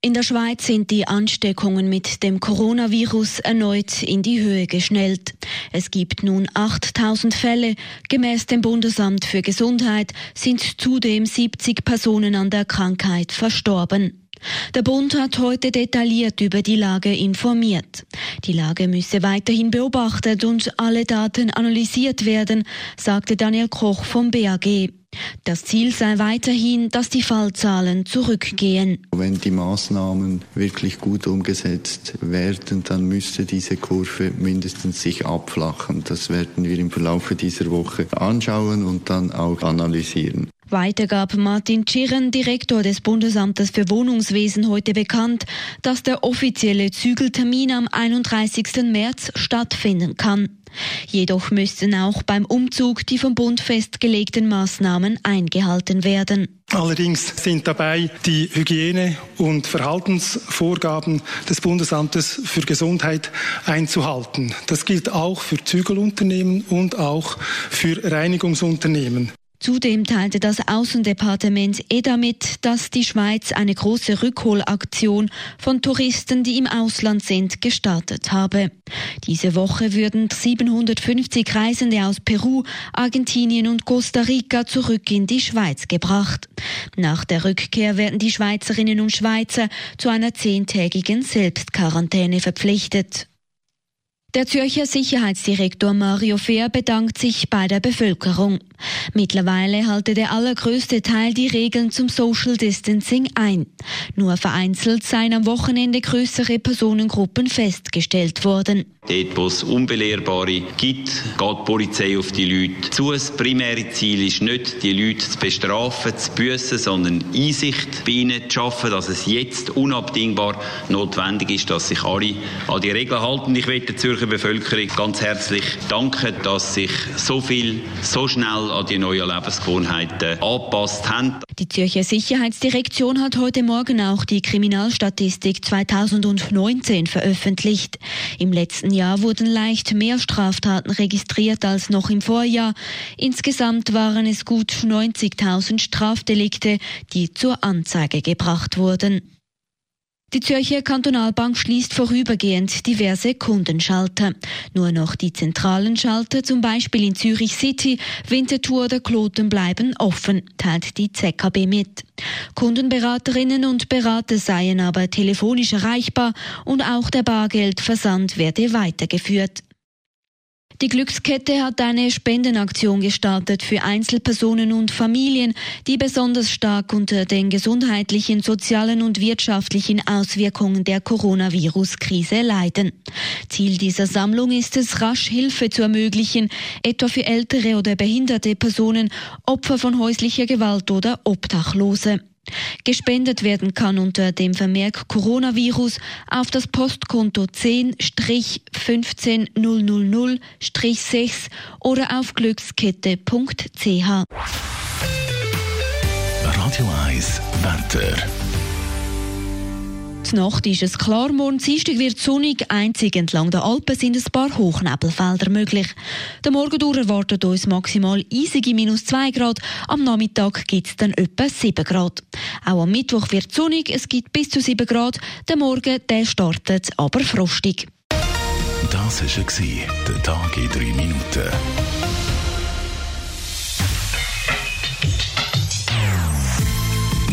In der Schweiz sind die Ansteckungen mit dem Coronavirus erneut in die Höhe geschnellt. Es gibt nun 8000 Fälle. Gemäß dem Bundesamt für Gesundheit sind zudem 70 Personen an der Krankheit verstorben. Der Bund hat heute detailliert über die Lage informiert. Die Lage müsse weiterhin beobachtet und alle Daten analysiert werden, sagte Daniel Koch vom BAG. Das Ziel sei weiterhin, dass die Fallzahlen zurückgehen. Wenn die Maßnahmen wirklich gut umgesetzt werden, dann müsste diese Kurve mindestens sich abflachen. Das werden wir im Verlauf dieser Woche anschauen und dann auch analysieren. Weiter gab Martin Tschirren, Direktor des Bundesamtes für Wohnungswesen, heute bekannt, dass der offizielle Zügeltermin am 31. März stattfinden kann. Jedoch müssten auch beim Umzug die vom Bund festgelegten Maßnahmen eingehalten werden. Allerdings sind dabei die Hygiene- und Verhaltensvorgaben des Bundesamtes für Gesundheit einzuhalten. Das gilt auch für Zügelunternehmen und auch für Reinigungsunternehmen. Zudem teilte das Außendepartement EDA mit, dass die Schweiz eine große Rückholaktion von Touristen, die im Ausland sind, gestartet habe. Diese Woche würden 750 Reisende aus Peru, Argentinien und Costa Rica zurück in die Schweiz gebracht. Nach der Rückkehr werden die Schweizerinnen und Schweizer zu einer zehntägigen Selbstquarantäne verpflichtet. Der Zürcher Sicherheitsdirektor Mario Fehr bedankt sich bei der Bevölkerung. Mittlerweile halte der allergrößte Teil die Regeln zum Social Distancing ein. Nur vereinzelt seien am Wochenende größere Personengruppen festgestellt worden. Dort, wo es Unbelehrbare gibt, geht die Polizei auf die Leute zu. Das primäre Ziel ist nicht, die Leute zu bestrafen, zu büssen, sondern Einsicht bei ihnen zu schaffen, dass es jetzt unabdingbar notwendig ist, dass sich alle an die Regeln halten. Ich Zürcher Bevölkerung ganz herzlich danken, dass sich so viel so schnell an die neuen Lebensgewohnheiten angepasst haben. Die Zürcher Sicherheitsdirektion hat heute Morgen auch die Kriminalstatistik 2019 veröffentlicht. Im letzten Jahr wurden leicht mehr Straftaten registriert als noch im Vorjahr. Insgesamt waren es gut 90.000 Strafdelikte, die zur Anzeige gebracht wurden. Die Zürcher Kantonalbank schließt vorübergehend diverse Kundenschalter. Nur noch die zentralen Schalter, zum Beispiel in Zürich City, Winterthur oder Kloten, bleiben offen, teilt die ZKB mit. Kundenberaterinnen und Berater seien aber telefonisch erreichbar und auch der Bargeldversand werde weitergeführt. Die Glückskette hat eine Spendenaktion gestartet für Einzelpersonen und Familien, die besonders stark unter den gesundheitlichen, sozialen und wirtschaftlichen Auswirkungen der Coronavirus-Krise leiden. Ziel dieser Sammlung ist es, rasch Hilfe zu ermöglichen, etwa für ältere oder behinderte Personen, Opfer von häuslicher Gewalt oder Obdachlose. Gespendet werden kann unter dem Vermerk Coronavirus auf das Postkonto 10-15000-6 oder auf glückskette.ch. Radio 1, Wetter. Die Nacht ist es klar, morgen Dienstag wird sonnig, einzig entlang der Alpen sind ein paar Hochnebelfelder möglich. Der Morgen durch erwartet uns maximal eisige minus 2 Grad, am Nachmittag gibt es dann etwa 7 Grad. Auch am Mittwoch wird sonnig, es gibt bis zu 7 Grad, der Morgen der startet aber frostig. Das war der Tag in 3 Minuten.